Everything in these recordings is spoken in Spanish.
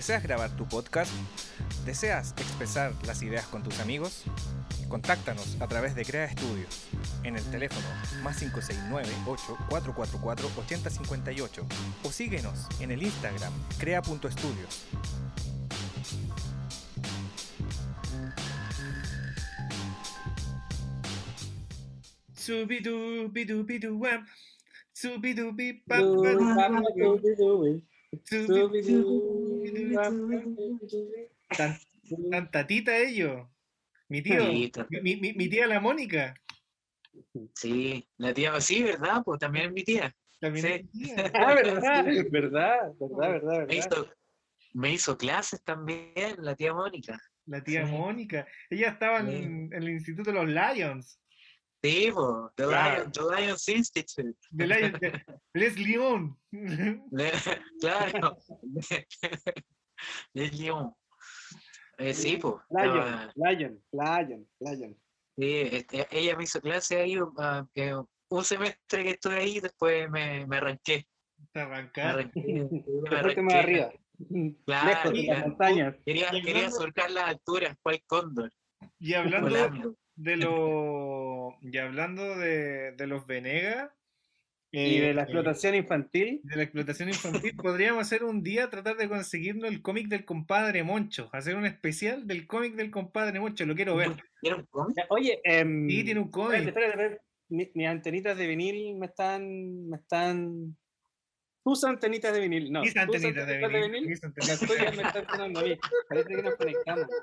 ¿Deseas grabar tu podcast? ¿Deseas expresar las ideas con tus amigos? Contáctanos a través de Crea Estudios en el teléfono más 569-8444-8058 o síguenos en el Instagram crea.estudios. Subidubidubiduwam, subidubipap, Tan, tan tatita ellos. Mi tío, mi, mi- mi tía la Mónica. Sí, la tía, sí, ¿verdad? Pues también es mi tía. También Sí. es mi tía. Ah, verdad, verdad, verdad, verdad, Me hizo, me hizo clases también, la tía Mónica. La tía Sí. Mónica. Ella estaba en el Instituto de los Lions. Sí, pues, The, Claro. Lion- The Lions Institute. Lions de Les León. Le- claro. De Lyon. Eh, sí, pues. Lion, Lion, Lion, Lion. Sí, este, ella me hizo clase ahí ah, que un semestre que estuve ahí, después me, me arranqué. Te Me arrancaste. arranqué, sí, me fuiste más arranqué. arriba. Claro, Lejos claro. montañas. Quería, quería surcar las alturas, cual cóndor, Y hablando volando. de lo y hablando de, de los Venegas Y de la eh, explotación infantil. de la explotación infantil, podríamos hacer un día tratar de conseguirnos el cómic del compadre Moncho, hacer un especial del cómic del compadre Moncho, lo quiero ver. ¿Era un cómic? Oye, Sí, tiene un espérate, cómic. espérate, espérate. Mi- mis antenitas de vinil me están, me están. Tus antenitas de vinil, no. Mis antenitas de vinil, mis Las antenitas. tuyas me están sonando a mí. Parece que nos conectamos.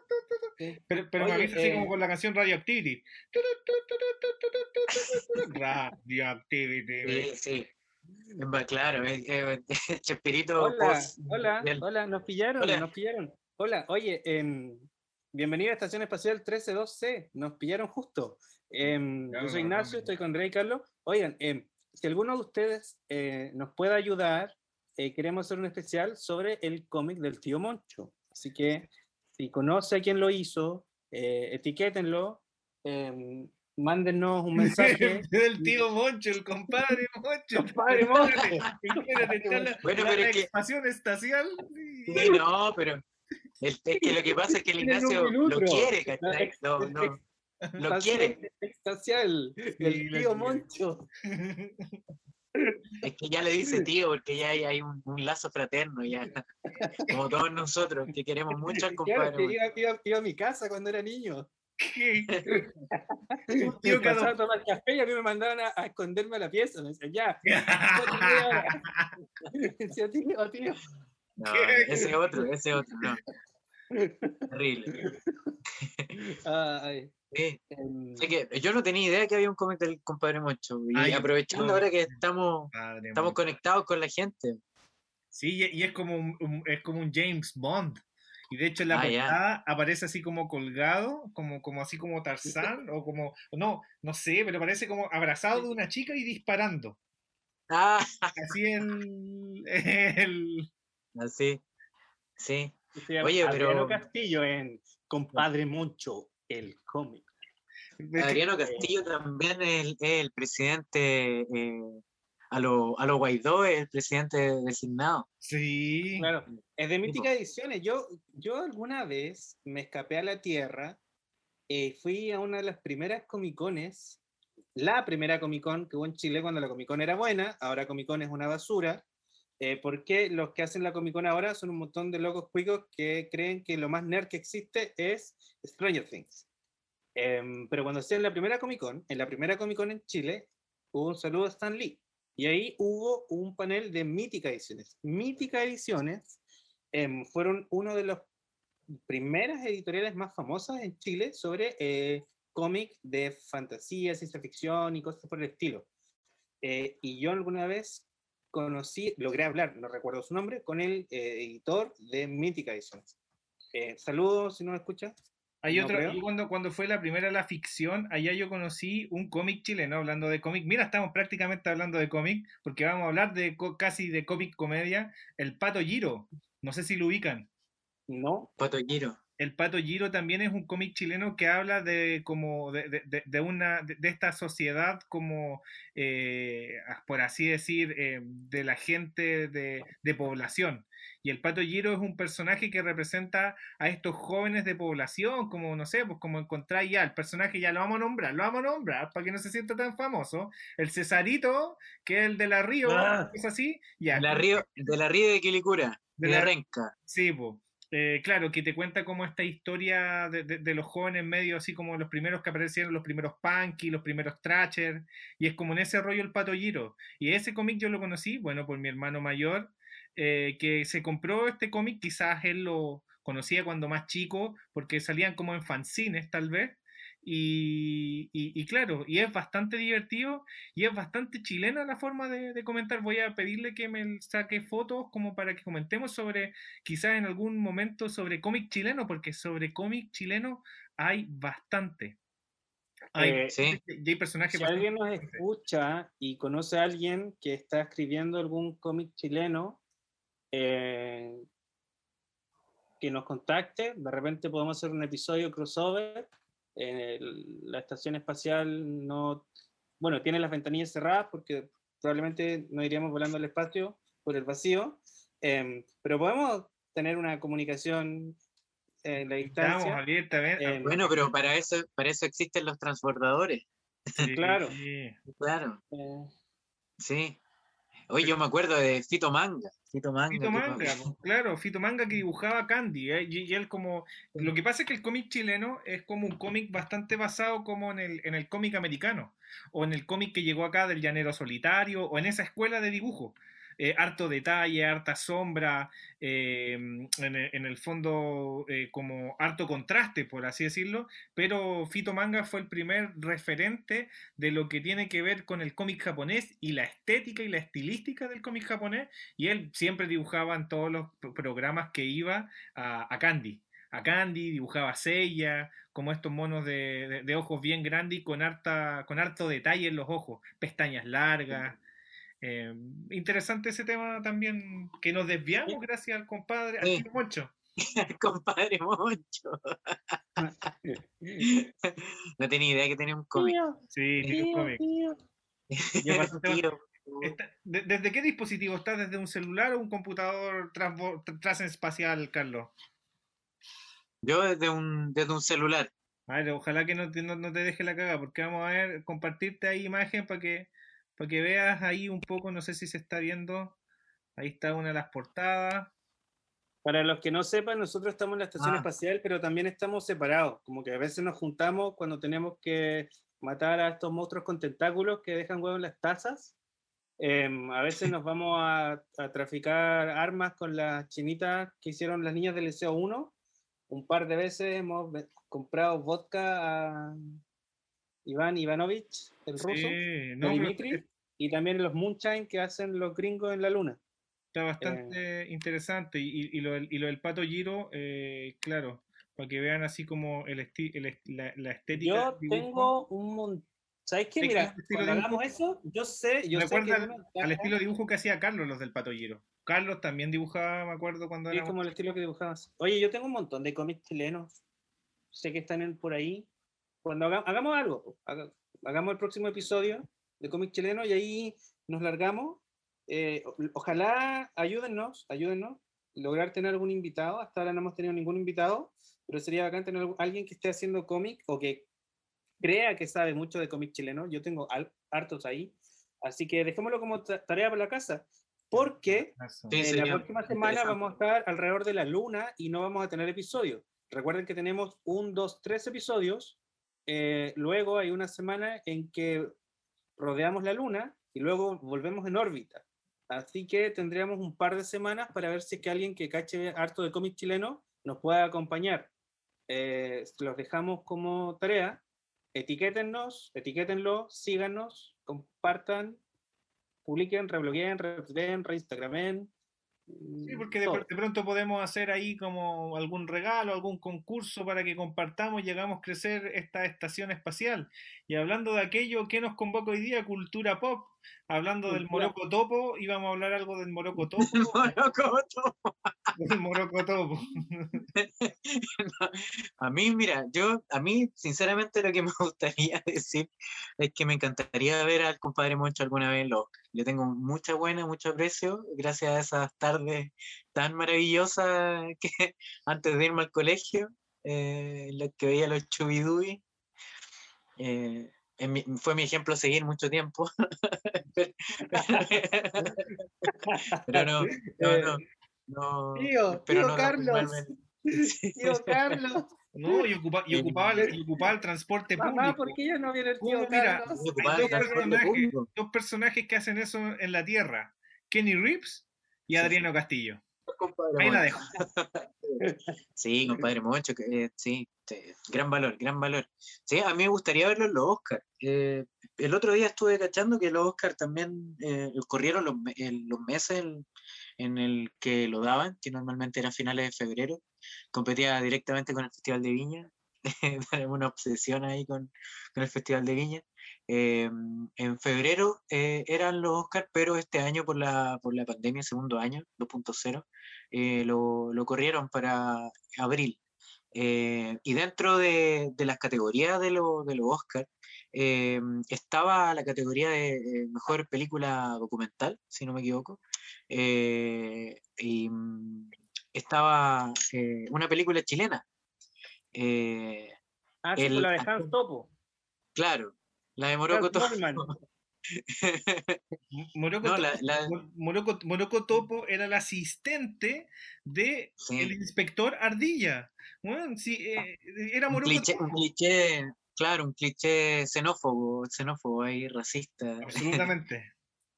Sí. Pero, pero me avisa así eh, como con la canción Radioactivity. Radioactivity. Sí, sí. Más claro, es Chespirito Hola, post- hola, del- hola, nos pillaron, Hola. nos pillaron. Hola, oye, em, bienvenido a Estación Espacial 132C, nos pillaron justo. Em, yo soy no, no, Ignacio, no. estoy con Rey Carlos. Oigan, em, si alguno de ustedes eh, nos puede ayudar, eh, queremos hacer un especial sobre el cómic del tío Moncho. Así que si conoce a quien lo hizo, eh, etiquétenlo, em, mándenos un mensaje. El tío Moncho, el compadre Moncho. Compadre Moncho. Bueno, la pero es que- expansión espacial. Sí, no, pero el- es que lo que pasa es que el Ignacio lo quiere, ¿cachai? No, no, lo quiere. Espacial, el tío. Moncho. Es que ya le dice tío, porque ya hay, hay un, un lazo fraterno, ya. Como todos nosotros, que queremos mucho al Claro, compadre. que iba, iba- iba a mi casa cuando era niño. ¿Qué? Tío, tío que a tomar café y a mí me mandaban a, a esconderme a la pieza. Me decían, ya. Decía, tío, tío. No, ese otro, ese otro, no. Terrible. Ay, Sí. em, Así que yo no tenía idea que había un cómic del compadre Moncho. Y Ay, aprovechando no. ahora que estamos, estamos Moncho. conectados con la gente. Sí, y es como un, un- es como un James Bond. Y de hecho en la Ah, portada aparece así como colgado, como, como así como Tarzán, o como, no, no sé, pero parece como abrazado de una chica y disparando. Ah, Así el, el- así. Sí. Se llama Oye, Adriano pero- Castillo en Compadre Moncho, el cómic. Adriano Castillo también es el, el presidente, eh, a lo, a lo Guaidó es el presidente designado. Sí. Claro, es de Mítica Ediciones. Yo, yo alguna vez me escapé a la Tierra, eh, fui a una de las primeras Comic Cones, la primera Comic Con que hubo en Chile cuando la Comic Con era buena, ahora Comic Con es una basura, eh, porque los que hacen la Comic Con ahora son un montón de locos cuicos que creen que lo más nerd que existe es Stranger Things. Em, pero cuando hacían la primera Comic Con, en la primera Comic Con en Chile, hubo un saludo a Stan Lee. Y ahí hubo un panel de Mítica Ediciones. Mítica Ediciones em, fueron uno de los primeras editoriales más famosas en Chile sobre eh, cómic de fantasía, ciencia ficción y cosas por el estilo. Eh, y yo alguna vez conocí, logré hablar, no recuerdo su nombre, con el eh, editor de Mítica Ediciones. Eh, saludos si no me escucha. Hay No otro, creo. yo cuando, cuando fue la primera la ficción, allá yo conocí un cómic chileno hablando de cómic. Mira, estamos prácticamente hablando de cómic, porque vamos a hablar de casi de cómic comedia. El Pato Giro, no sé si lo ubican. No, Pato Giro. El Pato Giro también es un cómic chileno que habla de como de, de- de- de una de, esta sociedad como eh, por así decir eh, de la gente de, de población y el Pato Giro es un personaje que representa a estos jóvenes de población como no sé pues como encontrar ya el personaje ya lo vamos a nombrar lo vamos a nombrar para que no se sienta tan famoso el Cesarito que es el de la Río Ah. es así ya De la Río de, la Río de Quilicura. De De, la- Renca. Sí, po. Eh, claro, que te cuenta como esta historia de, de- los jóvenes medio así como los primeros que aparecieron, los primeros punky, los primeros trasher, y es como en ese rollo el Pato. Y ese cómic yo lo conocí, bueno, por mi hermano mayor, eh, que se compró este cómic, quizás él lo conocía cuando más chico, porque salían como en fanzines tal vez, y, y- y claro, y es bastante divertido y es bastante chilena la forma de, de comentar. Voy a pedirle que me saque fotos como para que comentemos sobre quizás en algún momento sobre cómic chileno, porque sobre cómic chileno hay bastante. Hay, Eh, Sí. y hay personajes si bastante alguien nos escucha y conoce a alguien que está escribiendo algún cómic chileno, eh, que nos contacte. De repente podemos hacer un episodio crossover. Eh, el- la estación espacial no, bueno, tiene las ventanillas cerradas porque probablemente no iríamos volando al espacio por el vacío, em, pero podemos tener una comunicación en la Estamos distancia. abiertamente. Eh, Bueno, pero para eso, para eso existen los transbordadores. sí, claro. sí. Claro, Eh, sí. Hoy yo me acuerdo de Fito Manga. Fito Manga. Fito claro, Fito Manga que dibujaba Candy, ¿eh? y, y él como, lo que pasa es que el cómic chileno es como un cómic bastante basado como en el, en el cómic americano, o en el cómic que llegó acá del llanero solitario, o en esa escuela de dibujo. Eh, harto detalle, harta sombra, eh, en, el, en el fondo eh, como harto contraste, por así decirlo, pero Fito Manga fue el primer referente de lo que tiene que ver con el cómic japonés y la estética y la estilística del cómic japonés, y él siempre dibujaba en todos los pro- programas que iba a, Candy. A Candy, dibujaba Seiya, como estos monos de, de- de ojos bien grandes y con, harta, con harto detalle en los ojos, pestañas largas. Eh, interesante ese tema también, que nos desviamos gracias al compadre, al tío Moncho. Compadre Moncho. no tenía idea que tenía un cómic. Sí, tiene un cómic. Y aparte, Tío, Está- de- ¿Desde qué dispositivo estás? ¿Desde un celular o un computador transespacial, Carlos? Yo desde un, desde un celular. Vale, ojalá que no te, no, no te deje la caga, porque vamos a ver, compartirte ahí imagen para que, para que veas ahí un poco, no sé si se está viendo. Ahí está una de las portadas. Para los que no sepan, nosotros estamos en la estación Ah. espacial, pero también estamos separados. Como que a veces nos juntamos cuando tenemos que matar a estos monstruos con tentáculos que dejan huevo en las tazas. Em, a veces nos vamos a, a traficar armas con las chinitas que hicieron las niñas del Liceo 1. Un par de veces hemos comprado vodka a Iván Ivanovich, el ruso, Sí, no, pero Dimitri, y también los moonshine que hacen los gringos en la luna. Está bastante interesante. Y, y, lo, del- y lo del pato Giro, eh, claro, para que vean así como el esti- el est- la, la estética. Yo tengo un montón. ¿Sabes qué? ¿De qué Mira, cuando hagamos eso, yo sé, yo sé que Recuerda a mí al, al estilo de dibujo que hacía Carlos, los del pato Giro. Carlos también dibujaba, me acuerdo cuando Sí, era. como el estilo que dibujabas. Oye, yo tengo un montón de cómics chilenos. Sé que están en- por ahí. Cuando haga- hagamos algo, haga- hagamos el próximo episodio de cómics chilenos y ahí nos largamos. Eh, ojalá ayúdennos, ayúdennos, lograr tener algún invitado. Hasta ahora no hemos tenido ningún invitado, pero sería bacán tener alguien que esté haciendo cómic o que crea que sabe mucho de cómic chileno. Yo tengo al- hartos ahí. Así que dejémoslo como ta- tarea para la casa. Porque. Sí, eh, la próxima semana vamos a estar alrededor de la luna y no vamos a tener episodios. Recuerden que tenemos un, dos, tres episodios. Eh, luego hay una semana en que rodeamos la luna y luego volvemos en órbita. Así que tendríamos un par de semanas para ver si es que alguien que cache harto de cómic chileno nos pueda acompañar. Eh, los dejamos como tarea. Etiquétennos, etiquétenlo, síganos, compartan, publiquen, reblogueen, retuiteen, reinstagramen. Sí, porque de, pronto podemos hacer ahí como algún regalo, algún concurso para que compartamos y hagamos crecer esta estación espacial. Y hablando de aquello, ¿qué nos convoca hoy día? Cultura pop. Hablando del Moroco Topo, íbamos a hablar algo del Moroco Topo. Del Moroco Topo. No, a mí, mira, yo, a mí, sinceramente, lo que me gustaría decir es que me encantaría ver al compadre Moncho alguna vez Oscar. Le tengo mucha buena, mucho aprecio, gracias a esas tardes tan maravillosas que antes de irme al colegio, eh, las que veía los chubidubis. Eh, mi- fue mi ejemplo a seguir mucho tiempo. pero no, no, no. no Tío, tío no Carlos. Tío Carlos, No, y, ocupa- y Eh, ocupaba, el, y ocupaba el transporte mamá, público. ¿por qué ya no viene el tío. Mira, Hay dos personajes, dos personajes que hacen eso en la Tierra. Kenny Reeves y Sí. Adriano Castillo. Compadre Ahí la dejo. Sí, compadre Moncho, que, eh, sí, sí, gran valor, gran valor. Sí, a mí me gustaría verlo en los Oscars. Eh, el otro día estuve cachando que los Oscars también eh, corrieron los, los meses en, en el que lo daban, que normalmente eran finales de febrero. Competía directamente con el Festival de Viña. Tenemos una obsesión ahí con, con el Festival de Viña. Eh, en febrero eh, eran los Oscars, pero este año por la, por la pandemia, segundo año, 2.0, eh, lo, lo corrieron para abril. Eh, y dentro de, de las categorías de, lo- de los Oscars eh, estaba la categoría de eh, mejor película documental, si no me equivoco. eh, y mm, estaba una película chilena. Eh, Ah, sí, el- con la de Hans Topo. claro, la de Morocco Goldman. Moroco, No, la- la- Topo era el asistente de Sí. el inspector Ardilla. Bueno, sí, eh, era un Moroco cliché, Topo. un cliché, claro, un cliché xenófobo, xenófobo ahí, racista. Absolutamente.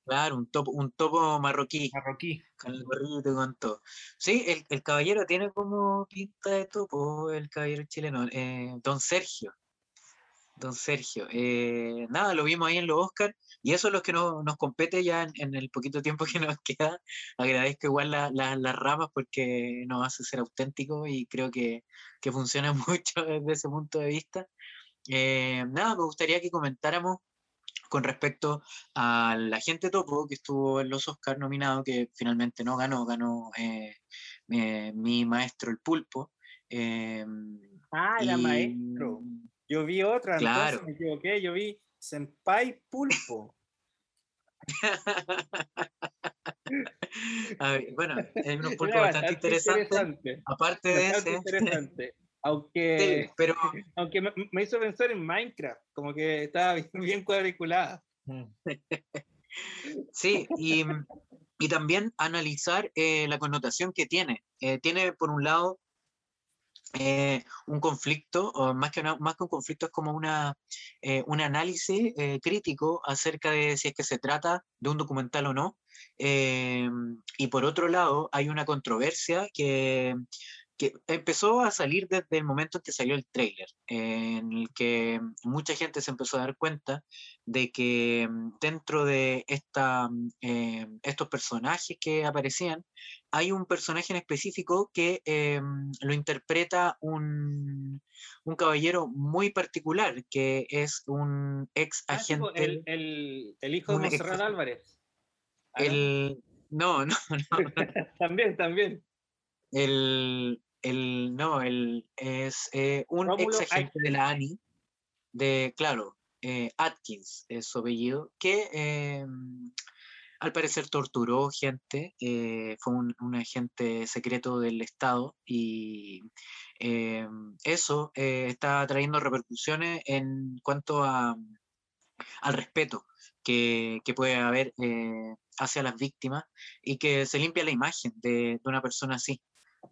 Claro, un topo, un topo marroquí, Marroquí. con el gorrito con todo. Sí, el, el caballero tiene como pinta de topo, el caballero chileno, eh, don Sergio. Don Sergio. eh, nada, lo vimos ahí en los Oscars y eso es lo que no- nos compete ya en, en el poquito tiempo que nos queda. Agradezco igual la- la- las ramas porque nos hace ser auténticos y creo que, que funciona mucho desde ese punto de vista. Eh, nada, me gustaría que comentáramos con respecto a la gente topo que estuvo en los Oscars nominado, que finalmente no ganó, ganó eh, eh, mi maestro el pulpo. eh, Ah, era y- maestro. Yo vi otra, Claro. entonces me equivoqué. Yo vi Senpai Pulpo. ver, bueno, hay unos pulpos Era bastante interesantes. interesante, Aparte de ese, interesante. Sí, Aunque, pero aunque me, me hizo pensar en Minecraft, como que estaba bien, bien cuadriculada. Mm. Sí, y, y también analizar eh, la connotación que tiene. Eh, tiene, por un lado, eh, un conflicto, o más que, una- más que un conflicto, es como una, eh, un análisis eh, crítico acerca de si es que se trata de un documental o no. Eh, y por otro lado, hay una controversia que que empezó a salir desde el momento en que salió el tráiler, en el que mucha gente se empezó a dar cuenta de que mm, dentro de esta, mm, eh, estos personajes que aparecían, hay un personaje en específico que eh, lo interpreta un, un, caballero muy particular, que es un ex ah, agente. el, el, el, hijo de Monserrat Álvarez. Ah, el, no, no, no. también, también. El, el, no, el, es eh, un ex agente de la ANI, de, claro, eh, Atkins es su apellido, que eh, al parecer torturó gente, fue un, agente secreto del Estado y eso está trayendo repercusiones en cuanto a, al respeto que, que puede haber hacia las víctimas y que se limpia la imagen de, de una persona así.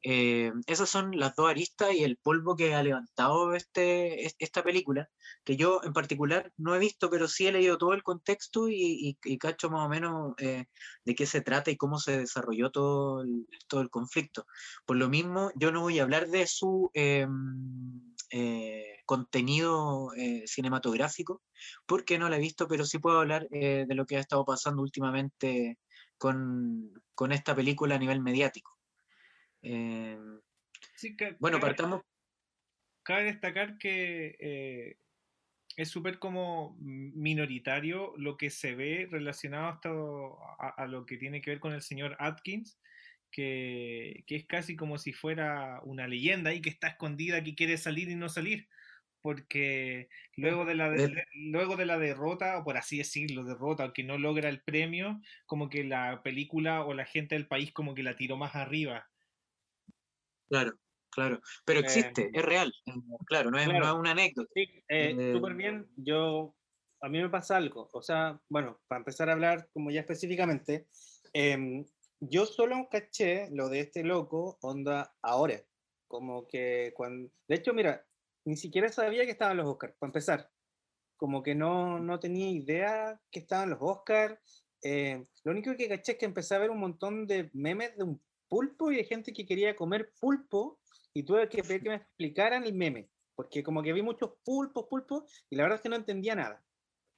Eh, esas son las dos aristas y el polvo que ha levantado este, esta película, que yo en particular no he visto, pero sí he leído todo el contexto y, cacho más o menos eh, de qué se trata y cómo se desarrolló todo el, todo el conflicto. Por lo mismo, yo no voy a hablar de su eh, contenido cinematográfico, porque no lo he visto, pero sí puedo hablar de lo que ha estado pasando últimamente con, con esta película a nivel mediático. Em, bueno, partamos. Cabe destacar que eh, es súper como minoritario lo que se ve relacionado hasta a, lo que tiene que ver con el señor Atkins, que, que, es casi como si fuera una leyenda y que está escondida, que quiere salir y no salir. Porque luego de, la luego de la derrota, o por así decirlo, derrota, o que no logra el premio, como que la película o la gente del país como que la tiró más arriba Claro, claro. Pero existe, em, es real. Eh, claro, no es, una anécdota. Sí, eh, eh, súper bien. Yo, a mí me pasa algo. O sea, bueno, para empezar a hablar como ya específicamente, em, yo solo caché lo de este loco, onda, ahora. Como que cuando... De hecho, mira, ni siquiera sabía que estaban los Oscars, para empezar. Como que no, no tenía idea que estaban los Oscars. lo único que caché es que empecé a ver un montón de memes de un pulpo y hay gente que quería comer pulpo y tuve que pedir que me explicaran el meme, porque como que vi muchos pulpos, pulpos, y la verdad es que no entendía nada.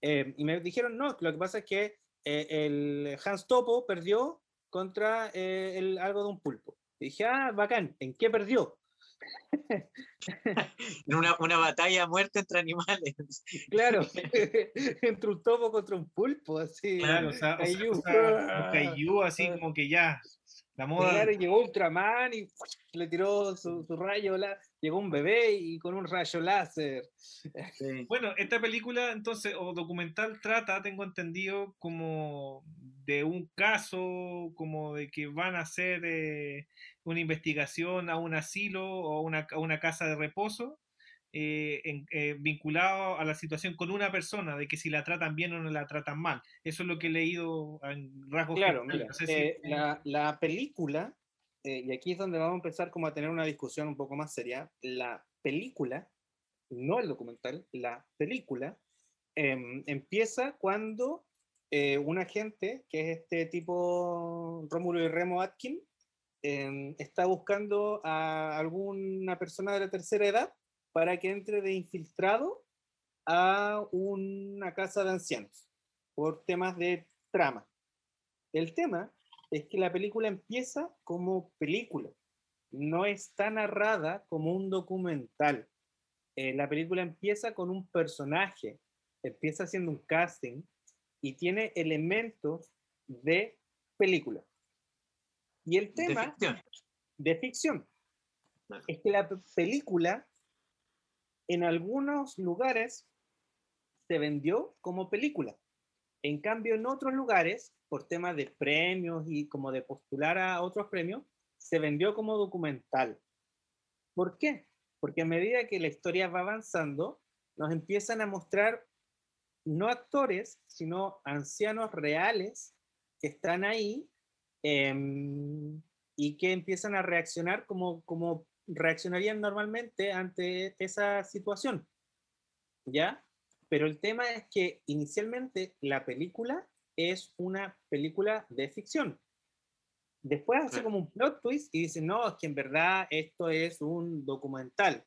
Eh, y me dijeron, no, lo que pasa es que eh, el Hans Topo perdió contra eh, el, algo de un pulpo. Y dije, ah, bacán, ¿en qué perdió? en una, una, batalla a muerte entre animales. Claro, entre un topo contra un pulpo, así. Claro, o sea, así como que ya, la moda. llegó Ultraman y le tiró su, rayo, la, llegó un bebé y con un rayo láser. Bueno, esta película entonces, o documental, trata, tengo entendido, como de un caso, como de que van a hacer eh, una investigación a un asilo o una, a una casa de reposo eh, eh, vinculado a la situación con una persona, de que si la tratan bien o no la tratan mal. Eso es lo que he leído en rasgos. Claro, eh, la, la, película, y aquí es donde vamos a empezar como a tener una discusión un poco más seria, la película, no el documental, la película, em, empieza cuando un agente, que es este tipo Rómulo y Remo Atkin, em, está buscando a alguna persona de la tercera edad para que entre de infiltrado a una casa de ancianos por temas de trama. El tema es que la película empieza como película, no está narrada como un documental. Eh, la película empieza con un personaje, empieza haciendo un casting y tiene elementos de película. Y el tema de ficción, es que la película en algunos lugares se vendió como película. En cambio, en otros lugares, por temas de premios y como de postular a otros premios, se vendió como documental. ¿Por qué? Porque a medida que la historia va avanzando, nos empiezan a mostrar no actores, sino ancianos reales que están ahí em, y que empiezan a reaccionar como, como reaccionarían normalmente ante esa situación. ¿Ya? Pero el tema es que inicialmente la película es una película de ficción. Después hace como un plot twist y dice, no, es que en verdad esto es un documental.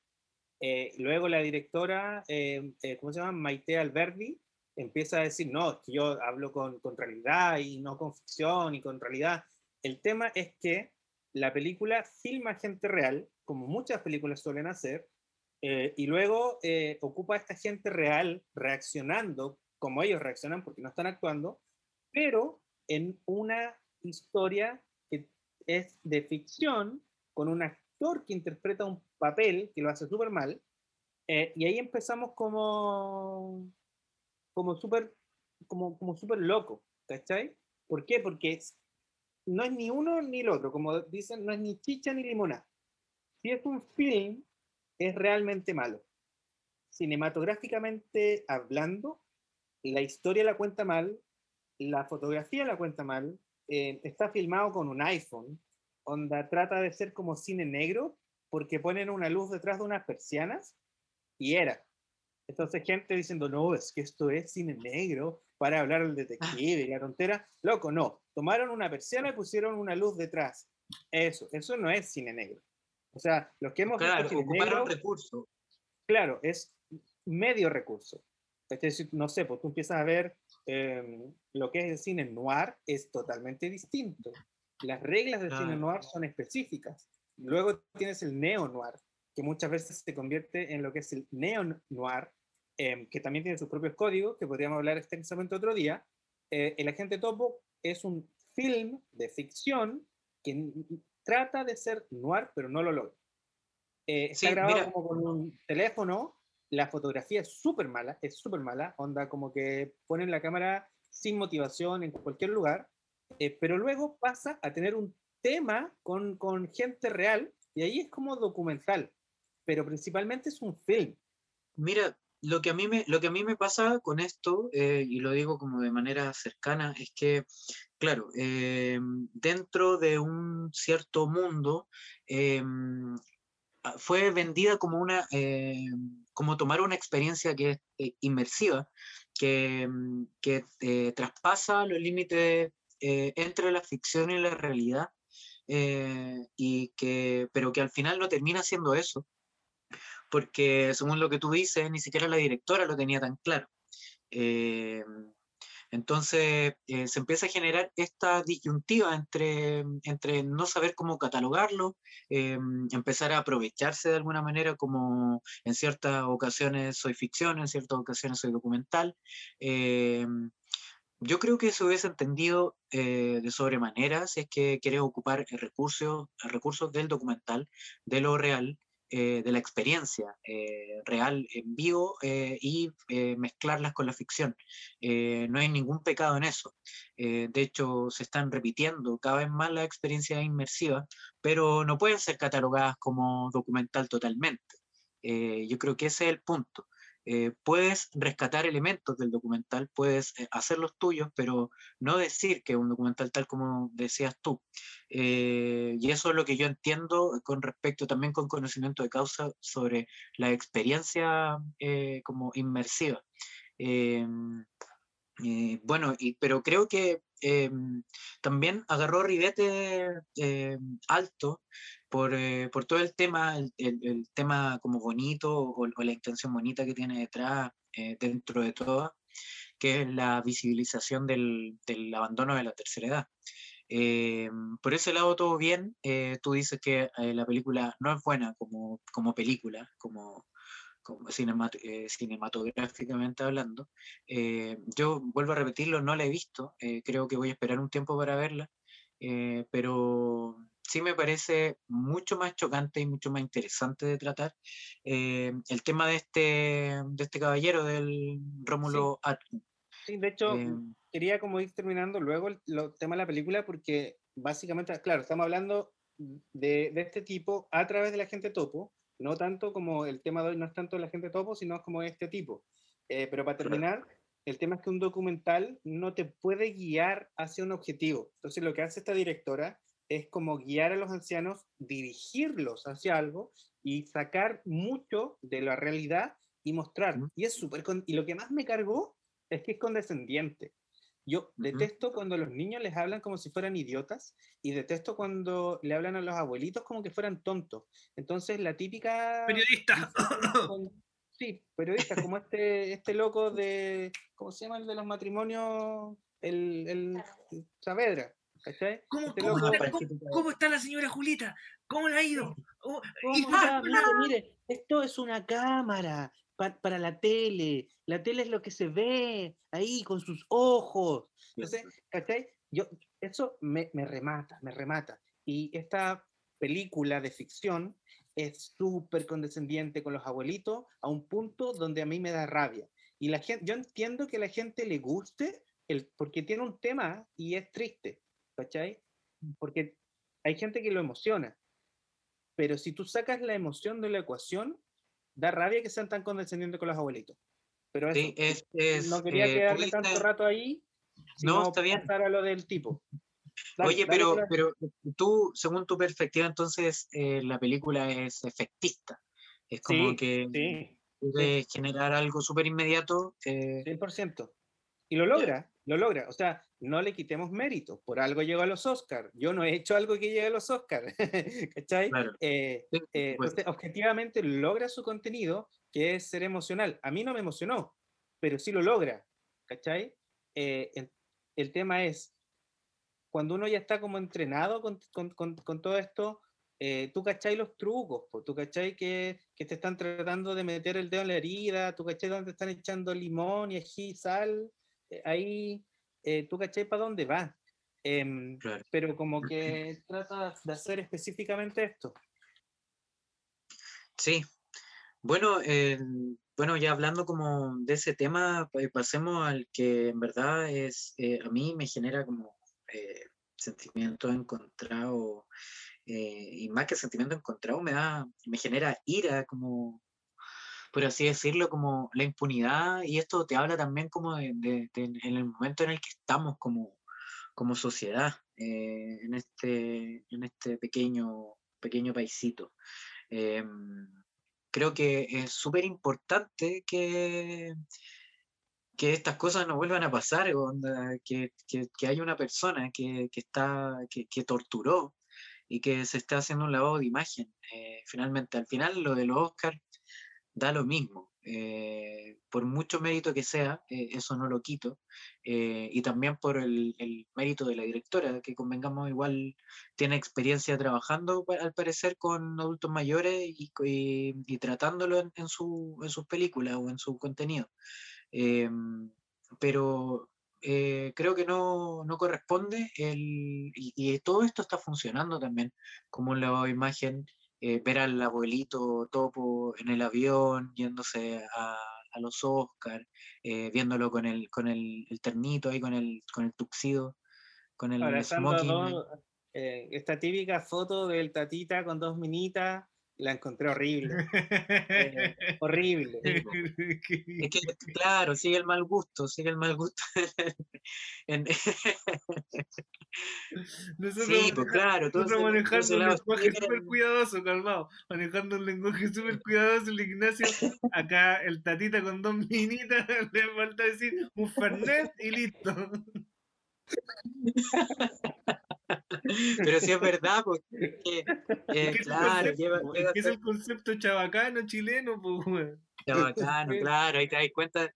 Eh, luego la directora, eh, eh, ¿cómo se llama? Maite Alberdi, empieza a decir, no, es que yo hablo con, con realidad y no con ficción y con realidad. El tema es que la película filma gente real, como muchas películas suelen hacer, y luego ocupa a esta gente real reaccionando como ellos reaccionan porque no están actuando, pero en una historia que es de ficción, con un actor que interpreta un papel que lo hace súper mal, eh, y ahí empezamos como, como súper como, como super loco, ¿cachai? ¿Por qué? Porque no es ni uno ni el otro, como dicen, no es ni chicha ni limonada. Si es un film, es realmente malo. Cinematográficamente hablando, la historia la cuenta mal, la fotografía la cuenta mal, eh, está filmado con un iPhone, onda trata de ser como cine negro, porque ponen una luz detrás de unas persianas, y era. Entonces gente diciendo, no, es que esto es cine negro, para hablar del detective y la tontera. Loco, no. Tomaron una persiana y pusieron una luz detrás. Eso, eso no es cine negro. O sea, los que hemos claro, visto cine negro, recurso. Claro, es medio recurso. Es decir, no sé, pues tú empiezas a ver em, lo que es el cine noir, es totalmente distinto. Las reglas del cine noir son específicas. Luego tienes el neo-noir, que muchas veces se convierte en lo que es el neo-noir, em, que también tiene sus propios códigos, que podríamos hablar extensamente otro día. Eh, el Agente Topo es un film de ficción que trata de ser noir, pero no lo logra. Eh, está grabado como con un teléfono la fotografía es súper mala, es súper mala, onda como que ponen la cámara sin motivación en cualquier lugar, eh, pero luego pasa a tener un tema con, con, gente real y ahí es como documental, pero principalmente es un film. Mira, lo que a mí me, lo que a mí me pasa con esto, eh, y lo digo como de manera cercana, es que, claro, eh, dentro de un cierto mundo, fue vendida como una como tomar una experiencia que es eh, inmersiva, que, que eh, traspasa los límites eh, entre la ficción y la realidad, y que, pero que al final no termina siendo eso, porque según lo que tú dices, ni siquiera la directora lo tenía tan claro. Entonces eh, se empieza a generar esta disyuntiva entre, entre no saber cómo catalogarlo, eh, empezar a aprovecharse de alguna manera como en ciertas ocasiones soy ficción, en ciertas ocasiones soy documental. Eh, yo creo que se hubiese entendido de sobremanera si es que quieres ocupar recursos, recursos del documental, de lo real, eh, de la experiencia eh, real en vivo eh, y mezclarlas con la ficción. no hay ningún pecado en eso. de hecho, se están repitiendo cada vez más las experiencias inmersivas, pero no pueden ser catalogadas como documental totalmente. yo creo que ese es el punto. Eh, puedes rescatar elementos del documental, puedes eh, hacerlos tuyos, pero no decir que es un documental tal como decías tú. Eh, y eso es lo que yo entiendo con respecto también con conocimiento de causa sobre la experiencia como inmersiva. Bueno, y, pero creo que también agarró ribete alto eh, por, todo el tema, el, tema como bonito o, la intención bonita que tiene detrás, eh, dentro de todo, que es la visibilización del, abandono de la tercera edad. Eh, por ese lado todo bien, tú dices que la película no es buena como, como película, como, como cinematográficamente hablando. yo vuelvo a repetirlo, no la he visto, creo que voy a esperar un tiempo para verla, pero sí me parece mucho más chocante y mucho más interesante de tratar eh, el tema de este, de este caballero, del Rómulo sí. Sí, de hecho, eh, quería como ir terminando luego el, tema de la película porque básicamente, claro, estamos hablando de, de, este tipo a través de la gente topo, no tanto como el tema de hoy no es tanto la gente topo, sino como este tipo. Eh, pero para terminar, el tema es que un documental no te puede guiar hacia un objetivo. Entonces lo que hace esta directora es como guiar a los ancianos, dirigirlos hacia algo y sacar mucho de la realidad y mostrar. Y es súper... Y lo que más me cargó es que es condescendiente. Yo detesto cuando los niños les hablan como si fueran idiotas y detesto cuando le hablan a los abuelitos como que fueran tontos. Entonces, la típica... Periodista. Sí, periodista, como este, este loco de... ¿Cómo se llama el de los matrimonios? El, el Saavedra. ¿Cachai? ¿Cómo, Este cómo loco- está, cómo- cómo está la señora Julita? ¿Cómo le ha ido? Oh, ¿Cómo y- está? Mire, mire, esto es una cámara pa- para la tele. La tele es lo que se ve ahí con sus ojos. Entonces, ¿cachai? Yo, eso me, me remata, me remata. Y esta película de ficción es súper condescendiente con los abuelitos a un punto donde a mí me da rabia. Y la gente, yo entiendo que a la gente le guste el, porque tiene un tema y es triste, ¿cachai? Porque hay gente que lo emociona. Pero si tú sacas la emoción de la ecuación, da rabia que sean tan condescendientes con los abuelitos. Pero eso, Sí, es, es, no quería eh, quedarme tanto rato ahí. No, sino está bien. pasar a lo del tipo. Dale, Oye, dale pero, la- pero tú, según tu perspectiva, entonces eh, la película es efectista. Es como Sí, que Sí, puede generar algo súper inmediato. eh, 100%. Y lo logra, lo logra. O sea, no le quitemos mérito. Por algo llegó a los Oscars. Yo no he hecho algo que llegue a los Oscars. ¿Cachai? Claro. Eh, sí, eh, entonces, objetivamente logra su contenido, que es ser emocional. A mí no me emocionó, pero sí lo logra. ¿Cachai? Eh, el, el tema es, cuando uno ya está como entrenado con, con- con- con todo esto, eh, tú cachai los trucos, po, tú cachai que, que te están tratando de meter el dedo en la herida, tú cachai donde te están echando limón y ají, sal, eh, ahí eh, tú cachai para dónde va. Em, Claro. pero como que trata de hacer específicamente esto. Sí. Bueno, el- bueno, ya hablando como de ese tema, pues pasemos al que en verdad es, eh, a mí me genera como eh, sentimientos encontrados, eh, y más que sentimientos encontrados, me da, me genera ira, como, por así decirlo, como la impunidad, y esto te habla también como de, de- de- en el momento en el que estamos como, como sociedad, eh, en este, en este pequeño, pequeño paisito. Em, creo que es súper importante que, que estas cosas no vuelvan a pasar, onda, que, que, que haya una persona que, que está, que, torturó y que se está haciendo un lavado de imagen. Eh, finalmente, al final lo de los Oscars da lo mismo. eh, por mucho mérito que sea, eh, eso no lo quito. eh, y también por el, el mérito de la directora, que convengamos igual tiene experiencia trabajando, al parecer, con adultos mayores y, y- tratándolo en, su, en sus películas o en su contenido. Pero creo que no, no corresponde el, y, y todo esto está funcionando también como de imagen, eh, ver al abuelito topo en el avión, yéndose a, a los Oscars, viéndolo con el, con el, el ternito ahí, con el, con el tuxido, con el Abrazando a smoking. dos, eh, esta típica foto del tatita con dos minitas, la encontré horrible. eh, horrible. Es que, claro, sigue el mal gusto, sigue el mal gusto. En- Nosotros, sí, pues claro. todo nosotros manejando un lenguaje sigue- súper cuidadoso, calmado. Manejando un lenguaje súper cuidadoso, el Ignacio. Acá el tatita con dos minitas, le falta decir un fernet y listo. Pero sí es verdad, porque eh, Es que es el claro, lleva, llega es a que es ser el concepto chabacano chileno, pues, weón. ya bacano, claro, ahí te das cuenta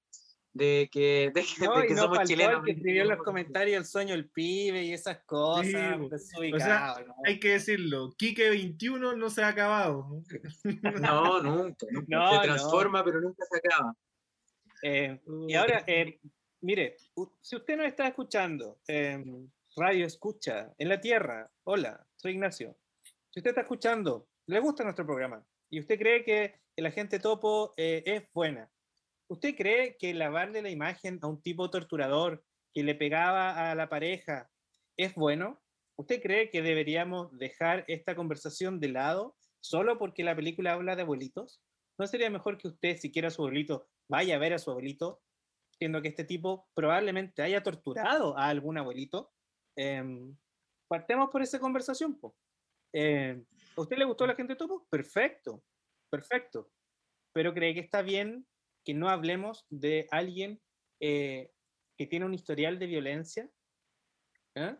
de que, de que, No, de y que no somos chilenos. el que escribió en los comentarios el sueño del pibe y esas cosas. Hay que decirlo, Quique 21 no se ha acabado. No, nunca, nunca. No, se no. transforma, pero nunca se acaba. Eh, y ahora, eh, mire, si usted nos está escuchando, eh, radio escucha en la Tierra, hola, soy Ignacio. Si usted está escuchando, le gusta nuestro programa y usted cree que el agente topo eh, es buena, ¿usted cree que lavarle la imagen a un tipo torturador que le pegaba a la pareja es bueno? ¿Usted cree que deberíamos dejar esta conversación de lado solo porque la película habla de abuelitos? ¿No sería mejor que usted, si quiere su abuelito, vaya a ver a su abuelito, siendo que este tipo probablemente haya torturado a algún abuelito? Em, partemos por esa conversación. po. Em, ¿A usted le gustó la gente topo? Perfecto, perfecto. Pero cree que está bien que no hablemos de alguien eh, que tiene un historial de violencia. ¿eh?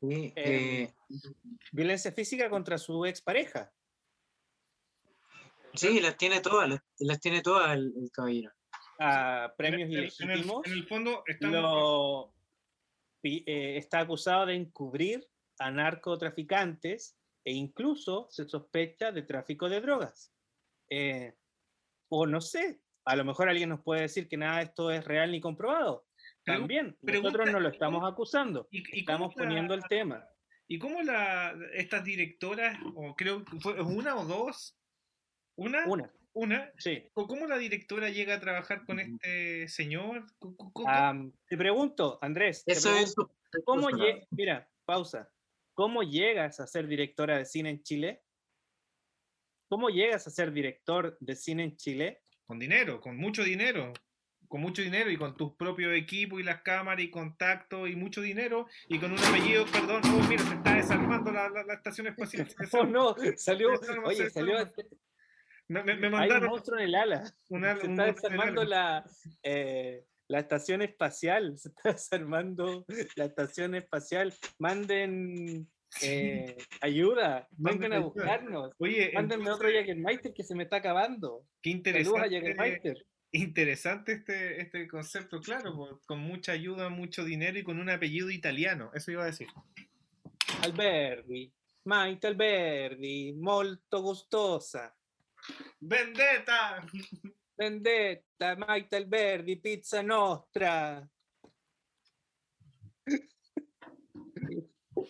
Sí, Em, eh, Violencia física contra su expareja. sí, las tiene todas, las, las tiene todas el, el caballero. A premios En el- en el- ilegítimos. En el fondo estamos... lo, eh, está acusado de encubrir a narcotraficantes e incluso se sospecha de tráfico de drogas. Eh, o no sé, a lo mejor alguien nos puede decir que nada de esto es real ni comprobado. También, pregunta- nosotros no lo ¿y estamos acusando, ¿Y, estamos la- poniendo el tema. ¿Y cómo la, estas directoras, o creo que fue una o dos? ¿Una? Una, ¿Una? sí. ¿O cómo la directora llega a trabajar con este señor? Te pregunto, Andrés, te Eso es. ¿cómo Mira, pausa. ¿Cómo llegas a ser directora de cine en Chile? ¿Cómo llegas a ser director de cine en Chile? Con dinero, con mucho dinero. Con mucho dinero y con tus propios equipos y las cámaras y contactos y mucho dinero y con un apellido, perdón, oh, mira, se está desarmando la, la- la estación espacial. Oh no, salió, oye, salió, Me, me- me hay un mandaron monstruo en el ala. una- Se está desarmando la, eh, la estación espacial, se está desarmando la estación espacial. Manden eh, ayuda, Manden vengan a buscarnos. Oye, Mándenme entonces, otro Jägermeister que se me está acabando. qué interesante, interesante este, este concepto, claro, con mucha ayuda, mucho dinero y con un apellido italiano, eso iba a decir. Alberdi, Maite Alberdi, molto gustosa. ¡Vendetta! Vendetta, Maite Alberdi, pizza nostra.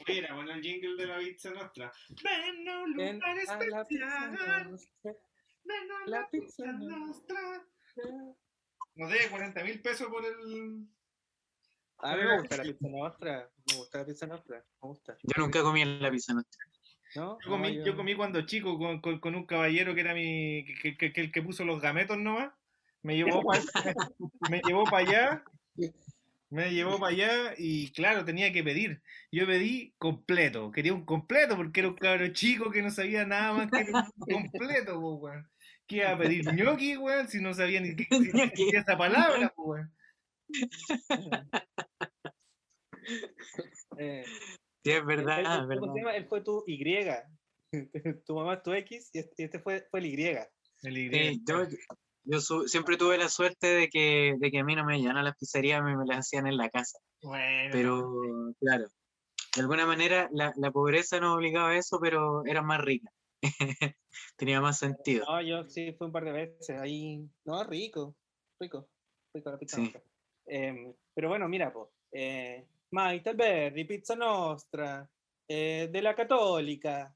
Mira, bueno, el jingle de la pizza nuestra. Ven a un Ven lugar a la pizza especial. nostra. Ven a la la pizza pizza nuestra. Nos debe 40 mil pesos por el. A mí me gusta la pizza nostra. Me gusta la pizza nostra. Me gusta. Yo nunca comí en la pizza nuestra. ¿No? Yo comí, No, yo comí cuando chico con, con- con un caballero que era mi. que, que- que el que puso los gametos nomás. Me llevó para me llevó para allá. Me llevó para allá y claro, tenía que pedir. Yo pedí completo, quería un completo porque era un cabro chico que no sabía nada más que un completo, po, weón. ¿Qué iba a pedir ñoqui, weón? Si no sabía ni qué siquiera esa palabra, po, weón. Eh, Sí, es él- verdad, él- es ¿cómo se verdad. llama? Él fue tu Y. tu mamá es tu X y este, fue, fue el Y. El Y. Sí, yo yo su- siempre tuve la suerte de que, de que a mí no me llevaban a las pizzerías, me, me las hacían en la casa. Bueno, Pero, claro, de alguna manera la, la pobreza nos obligaba a eso, pero era más rica. Tenía más sentido. No, yo sí fui un par de veces ahí. No, rico, rico, rico la pizza Sí. nostra. Em, pero bueno, mira, pues, eh, Maite Alberdi, pizza nostra, eh, de la católica.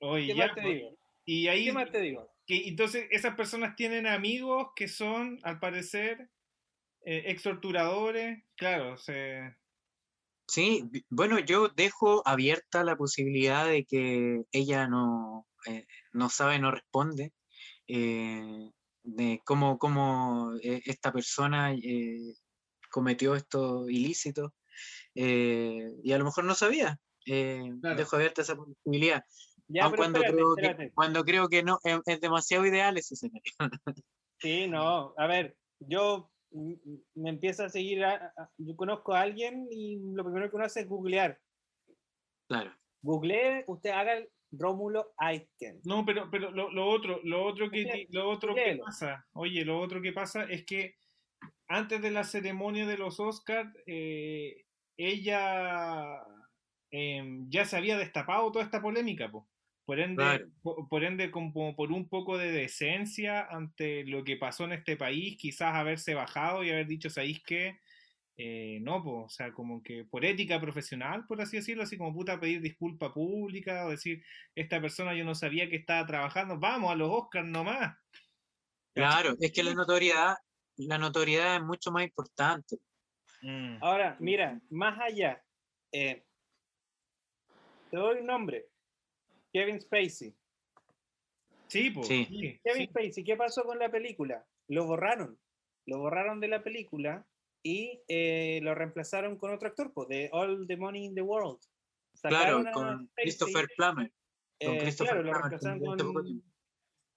Oye, ¿Qué ya, más te digo? Y ahí, ¿Qué más te digo? que, entonces, esas personas tienen amigos que son, al parecer, eh, ex torturadores. Claro, se. Sí, bueno, yo dejo abierta la posibilidad de que ella no, eh, no sabe, no responde, eh, de cómo, cómo esta persona eh, cometió estos ilícitos, eh, y a lo mejor no sabía. eh, Claro. Dejo abierta esa posibilidad, Ya, aun cuando, espérate, creo que, espérate. cuando creo que no, es, es demasiado ideal ese escenario. Sí, no, a ver, yo mm, mm, me empiezo a seguir, a- a- yo conozco a alguien y lo primero que uno hace es googlear. Claro. Googlee, usted haga el Rómulo Aitken. No, pero, pero lo, lo otro, lo otro que, lo otro que pasa, oye, lo otro que pasa es que antes de la ceremonia de los Oscars, eh, ella em, ya se había destapado toda esta polémica, po. Por ende, Claro. por, ende, como por un poco de decencia ante lo que pasó en este país, quizás haberse bajado y haber dicho, ¿sabéis qué? Eh, no, po, o sea, como que por ética profesional, por así decirlo, así como puta pedir disculpa pública o decir, esta persona yo no sabía que estaba trabajando, vamos a los Oscars nomás. Claro, es que la notoriedad, la notoriedad es mucho más importante. Mm. Ahora, mira, más allá, eh, te doy un nombre, Kevin Spacey. Sí, po, Sí. sí, Kevin sí. Spacey, ¿qué pasó con la película? Lo borraron, lo borraron de la película y eh, lo reemplazaron con otro actor, pues, de All the Money in the World. Claro, Sacaron con Spacey, Christopher Plummer. con eh, Christopher claro, lo Plummer, reemplazaron con-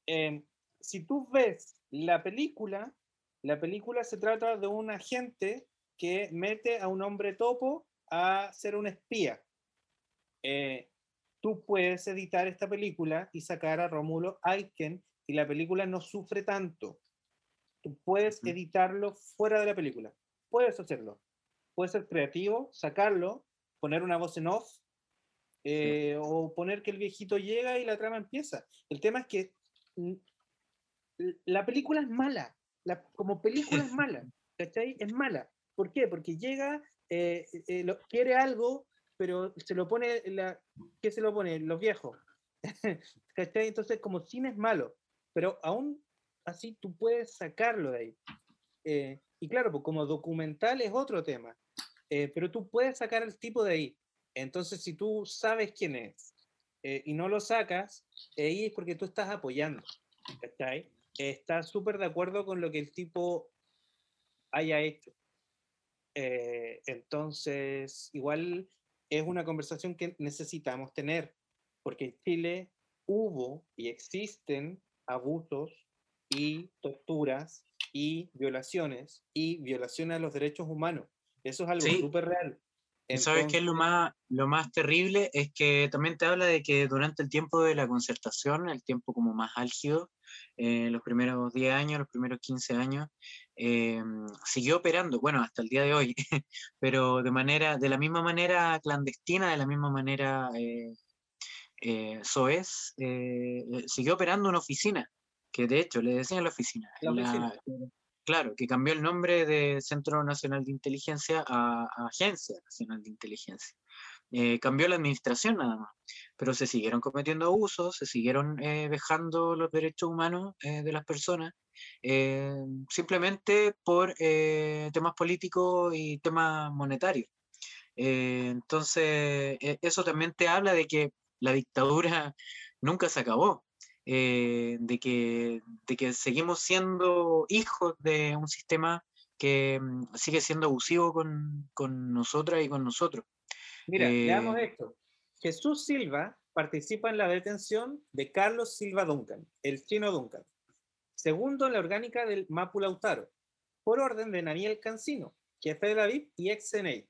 eh, si tú ves la película, La película se trata de un agente que mete a un hombre topo a ser un espía. Eh, tú puedes editar esta película y sacar a Romulo Aiken y la película no sufre tanto. Tú puedes editarlo fuera de la película. Puedes hacerlo. Puedes ser creativo, sacarlo, poner una voz en off eh, o poner que el viejito llega y la trama empieza. El tema es que mm, la película es mala. La, como película es mala. ¿Cachai? Es mala. ¿Por qué? Porque llega, eh, eh, quiere algo, pero se lo pone, la, ¿qué se lo pone? Los viejos. ¿Cachai? Entonces, como cine es malo, pero aún así tú puedes sacarlo de ahí. Eh, y claro, pues como documental es otro tema, pero tú puedes sacar el tipo de ahí. Entonces, si tú sabes quién es y no lo sacas, ahí es porque tú estás apoyando. ¿Cachai? Estás súper de acuerdo con lo que el tipo haya hecho. Eh, entonces, igual es una conversación que necesitamos tener, porque en Chile hubo y existen abusos y torturas y violaciones y violaciones a los derechos humanos. Eso es algo súper real. ¿Sabes qué es lo más, lo más terrible? Es que también te habla de que durante el tiempo de la concertación, el tiempo como más álgido, eh, los primeros 10 años, los primeros 15 años, eh, siguió operando, bueno, hasta el día de hoy, pero de manera, de la misma manera clandestina, de la misma manera eh, eh soez, siguió operando una oficina, que de hecho le decían la oficina. claro, que cambió el nombre de Centro Nacional de Inteligencia a Agencia Nacional de Inteligencia. Eh, cambió la administración nada más, pero se siguieron cometiendo abusos, se siguieron eh, dejando los derechos humanos eh, de las personas, simplemente por temas políticos y temas monetarios. entonces, e, eso también te habla de que la dictadura nunca se acabó. de, que, de que seguimos siendo hijos de un sistema que mm, sigue siendo abusivo con, con nosotras y con nosotros. Mira, veamos eh, esto. Jesús Silva participa en la detención de Carlos Silva Duncan, el chino Duncan, segundo en la orgánica del Mapu Lautaro, por orden de Daniel Cancino, jefe de la VIP y ex CNI.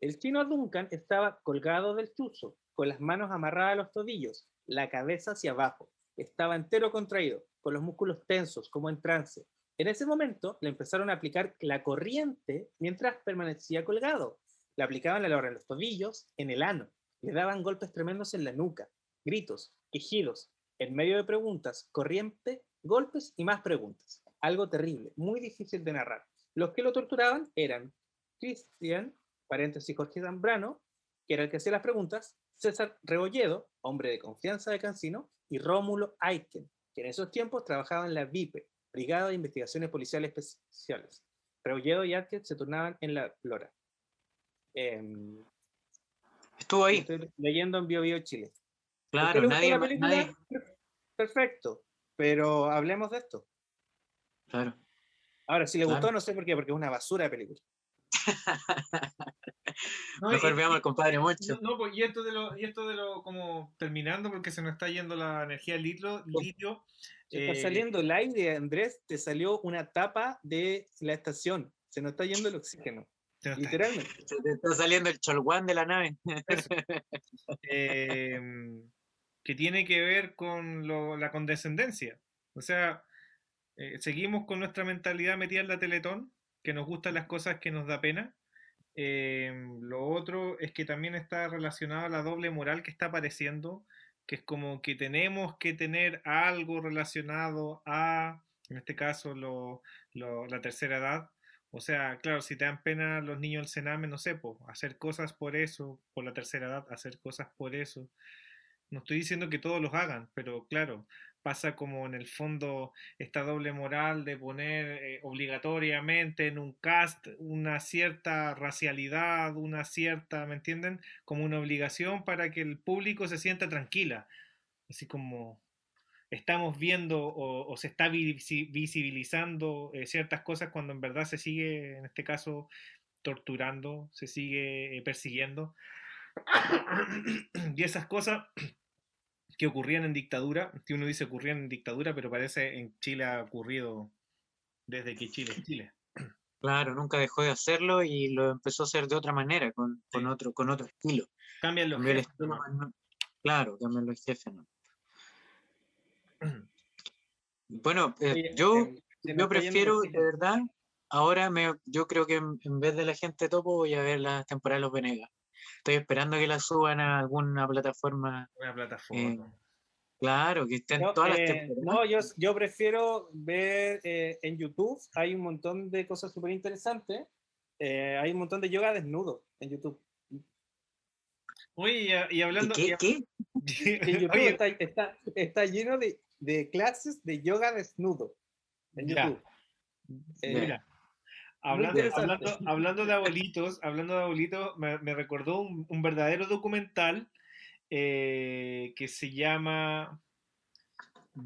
El chino Duncan estaba colgado del chuzo, con las manos amarradas a los tobillos, la cabeza hacia abajo. Estaba entero contraído, con los músculos tensos, como en trance. En ese momento le empezaron a aplicar la corriente mientras permanecía colgado. Le aplicaban la lora en los tobillos, en el ano, le daban golpes tremendos en la nuca, gritos, quejidos, en medio de preguntas, corriente, golpes y más preguntas. Algo terrible, muy difícil de narrar. Los que lo torturaban eran Cristian, paréntesis Jorge Zambrano, que era el que hacía las preguntas, César Rebolledo, hombre de confianza de Cancino, y Rómulo Aiken, que en esos tiempos trabajaba en la VIPE, Brigada de Investigaciones Policiales Especiales. Rebolledo y Aiken se turnaban en la Flora. Em, Estuvo ahí. Estoy leyendo en Bio, Bio Chile. Claro, nadie, Perfecto, pero hablemos de esto. Claro. Ahora, si le gustó, no sé por qué, porque es una basura de película. no, Mejor veamos al compadre mucho. No, pues, y esto de lo, y esto de lo, como terminando, porque se nos está yendo la energía litio. litio está eh, saliendo el aire, Andrés, te salió una tapa de la estación. Se nos está yendo el oxígeno. Literalmente. Se te está saliendo el cholguán de la nave. Em, que tiene que ver con la condescendencia. O sea, eh, seguimos con nuestra mentalidad metida en la teletón, que nos gustan las cosas que nos da pena. Em, lo otro es que también está relacionado a la doble moral que está apareciendo, que es como que tenemos que tener algo relacionado a, en este caso, la tercera edad, o sea, claro, si te dan pena los niños del Sename, no sé, hacer cosas por eso, por la tercera edad, hacer cosas por eso. No estoy diciendo que todos los hagan, pero claro, pasa como en el fondo esta doble moral de poner eh, obligatoriamente en un cast una cierta racialidad, una cierta, ¿me entienden? Como una obligación para que el público se sienta tranquila. Así como, estamos viendo o, se está visibilizando eh, ciertas cosas cuando en verdad se sigue, en este caso, torturando, se sigue eh, persiguiendo. y esas cosas que ocurrían en dictadura, que uno dice ocurrían en dictadura, pero parece en Chile ha ocurrido desde que Chile es Chile. Claro, nunca dejó de hacerlo y lo empezó a hacer de otra manera, con, con Sí. otro, con otro estilo. Cambian los más no- Claro, cambian los jefes. ¿no? Bueno, eh, yo, eh, yo prefiero, de verdad, ahora me, yo creo que en, en vez de la gente topo voy a ver las temporadas de los Venegas. Estoy esperando que la suban a alguna plataforma. Una plataforma. Claro, que estén No, todas las eh, temporadas. no, yo, yo prefiero ver eh, en YouTube, hay un montón de cosas súper interesantes. Eh, hay un montón de yoga desnudo en YouTube. Oye, y, a- y ¿Y hablando. qué? ¿Qué? En YouTube Oye, está, está, está lleno de, de clases de yoga desnudo. En Ya. YouTube. Eh, Mira, hablando, interesante. hablando, hablando de abuelitos, hablando de abuelitos, me, me recordó un, un verdadero documental eh, que se llama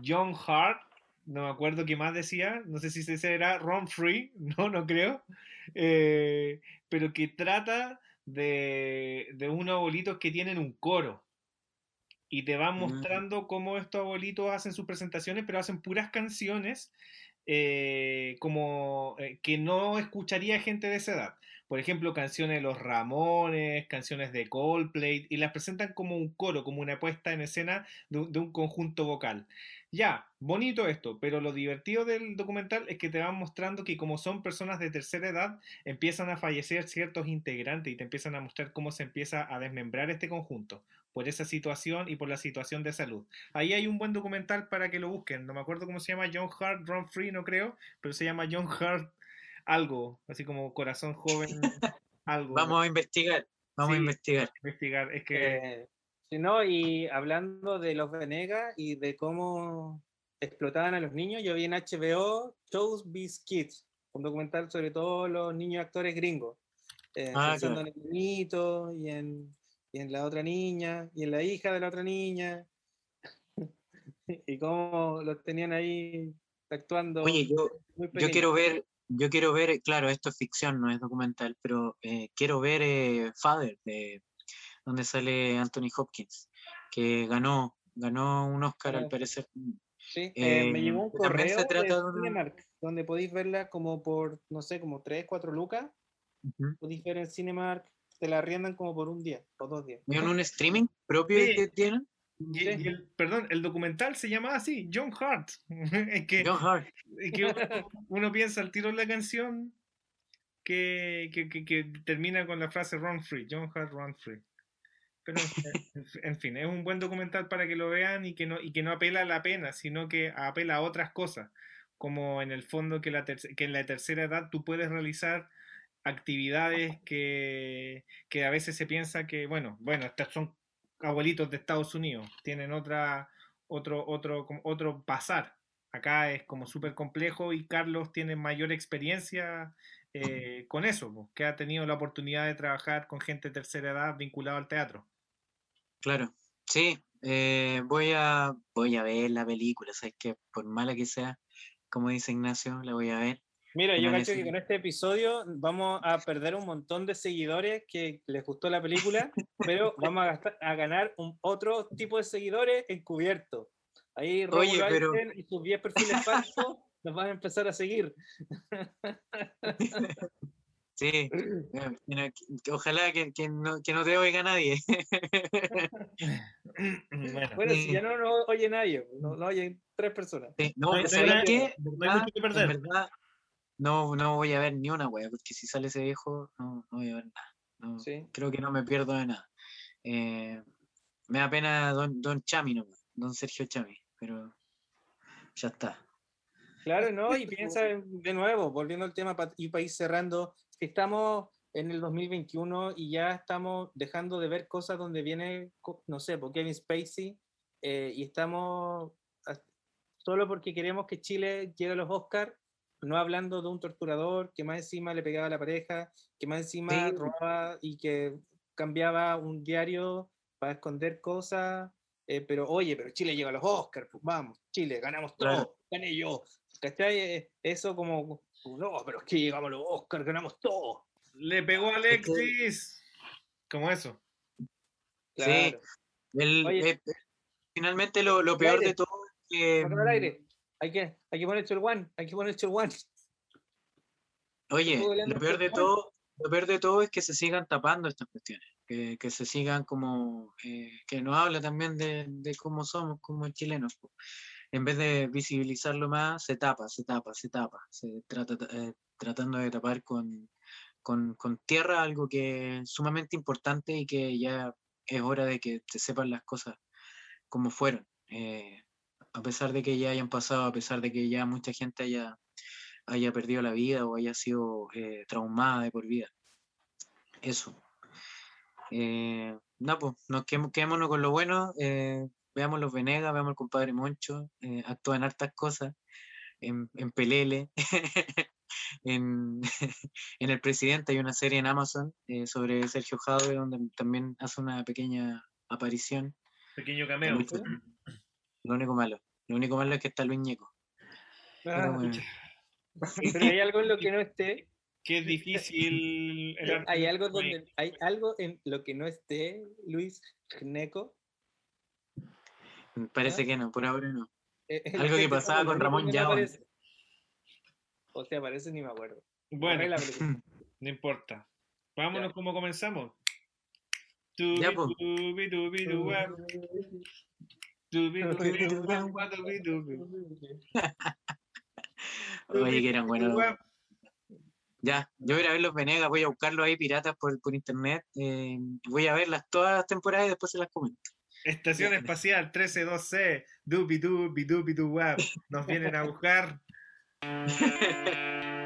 John Hart, no me acuerdo qué más decía, no sé si ese era Ron Free, no, no creo, eh, pero que trata de, de unos abuelitos que tienen un coro. Y te van Mm. mostrando cómo estos abuelitos hacen sus presentaciones, pero hacen puras canciones eh, como eh, que no escucharía gente de esa edad. Por ejemplo, canciones de los Ramones, canciones de Coldplay, y las presentan como un coro, como una puesta en escena de, de un conjunto vocal. Ya, bonito esto, pero lo divertido del documental es que te van mostrando que como son personas de tercera edad, empiezan a fallecer ciertos integrantes y te empiezan a mostrar cómo se empieza a desmembrar este conjunto por esa situación y por la situación de salud. Ahí hay un buen documental para que lo busquen. No me acuerdo cómo se llama, John Hart, Run Free, no creo, pero se llama John Hart algo, así como corazón joven, algo. Vamos a investigar, vamos a investigar. investigar. Es que Eh, si no, y hablando de los Venegas y de cómo explotaban a los niños, yo vi en HBO Shows These Kids, un documental sobre todos los niños actores gringos, eh, Ah, pensando claro. en el niñito y en, y en la otra niña y en la hija de la otra niña y cómo los tenían ahí actuando. Oye, yo, yo quiero ver, yo quiero ver, claro, esto es ficción, no es documental, pero eh, quiero ver eh, Father, de, donde sale Anthony Hopkins, que ganó, ganó un Oscar al parecer. Sí, eh, me Eh, llegó un correo se trata de Cinemark, donde podéis verla como por, no sé, como 3, 4 lucas. Ujú. podéis ver en Cinemark, te la arriendan como por un día o dos días. ¿Y en un streaming propio Sí. que tienen? y- y el- perdón, el documental se llama así, John Hart. es que, John Hart. es que uno, uno piensa al tiro en la canción que, que, que- que termina con la frase Run Free, John Hart Run Free. Pero en, fin- en fin, es un buen documental para que lo vean y que no, y que no apela a la pena, sino que apela a otras cosas, como en el fondo que, la terc- que en la tercera edad tú puedes realizar actividades que, que a veces se piensa que, bueno, bueno, estos son abuelitos de Estados Unidos, tienen otra, otro, otro, otro pasar. Acá es como súper complejo y Carlos tiene mayor experiencia eh, con eso, que ha tenido la oportunidad de trabajar con gente de tercera edad vinculado al teatro. Claro, sí, eh, voy a voy a ver la película, sabes que por mala que sea, como dice Ignacio, la voy a ver. Mira, yo cacho que con este episodio vamos a perder un montón de seguidores que les gustó la película, pero vamos a, gastar- a ganar un, otro tipo de seguidores encubierto. Ahí Oye, pero- y sus 10 perfiles falsos nos van a empezar a seguir. Sí, mira, que- que ojalá que, que no, que no te oiga nadie. bueno, Bueno, si ya no nos oye nadie, no, no oyen tres personas. Sí, no, No hay- no hay hay verdad- mucho que perder. en verdad, no, no voy a ver ni una wea, porque si sale ese viejo, no, no voy a ver nada. no, Sí. Creo que no me pierdo de nada. Eh, me da pena don, don Chami nomás, don Sergio Chami, pero ya está. Claro, ¿no? Y piensa en- de nuevo, volviendo al tema y ir cerrando, que estamos en el 2021 y ya estamos dejando de ver cosas donde viene, no sé, por Kevin Spacey, eh, y estamos solo porque queremos que Chile llegue a los Oscars, no hablando de un torturador que más encima le pegaba a la pareja, que más encima Sí. robaba y que cambiaba un diario para esconder cosas, eh, pero oye, pero Chile llega a los Oscars, pues vamos, Chile, ganamos todo, Claro. gané yo. ¿Cachai? Eh, Eso como, no, pero es que llegamos a los Oscars, ganamos todo. le pegó a Es que- Alexis. Como eso. Claro. El- Oye. eh, finalmente lo, lo peor aire. de todo es que... Hay que, hay que poner el one, hay que poner el one. Oye, lo peor de todo, lo peor de todo es que se sigan tapando estas cuestiones, que, que se sigan como, eh, que nos habla también de, de cómo somos como chilenos. En vez de visibilizarlo más, se tapa, se tapa, se tapa, se trata eh, tratando de tapar con, con, con tierra algo que es sumamente importante y que ya es hora de que se sepan las cosas como fueron. eh, a pesar de que ya hayan pasado, a pesar de que ya mucha gente haya haya perdido la vida o haya sido eh, traumada de por vida. Eso. Eh, no, pues, nos quedemos- quedémonos con lo bueno. eh, veamos los Venegas, veamos al compadre Moncho. eh, actúa en hartas cosas. En, en Pelele. en, en El Presidente hay una serie en Amazon sobre Sergio Jadwe donde también hace una pequeña aparición. Pequeño cameo. Lo único malo. Lo único malo es que está Luis Ñeco. Pero Ah, bueno. pero hay algo en lo que no esté. Qué difícil. el Hay algo donde hay algo en lo que no esté Luis Gneco. Parece ¿Ah? que no, por ahora no. Eh, el Algo que pasaba con Ramón que no aparece. O sea, aparece ni me acuerdo. Bueno, no importa. Vámonos Ya. como comenzamos. Ya, Tubi, Oye, que eran buenos. Duba. Ya, yo voy a ir a ver los Venegas, voy a buscarlos ahí piratas por, por internet. eh, voy a verlas todas las temporadas y después se las comento. Estación Espacial 132C, dubi dubi dubi duwap. Nos vienen a buscar.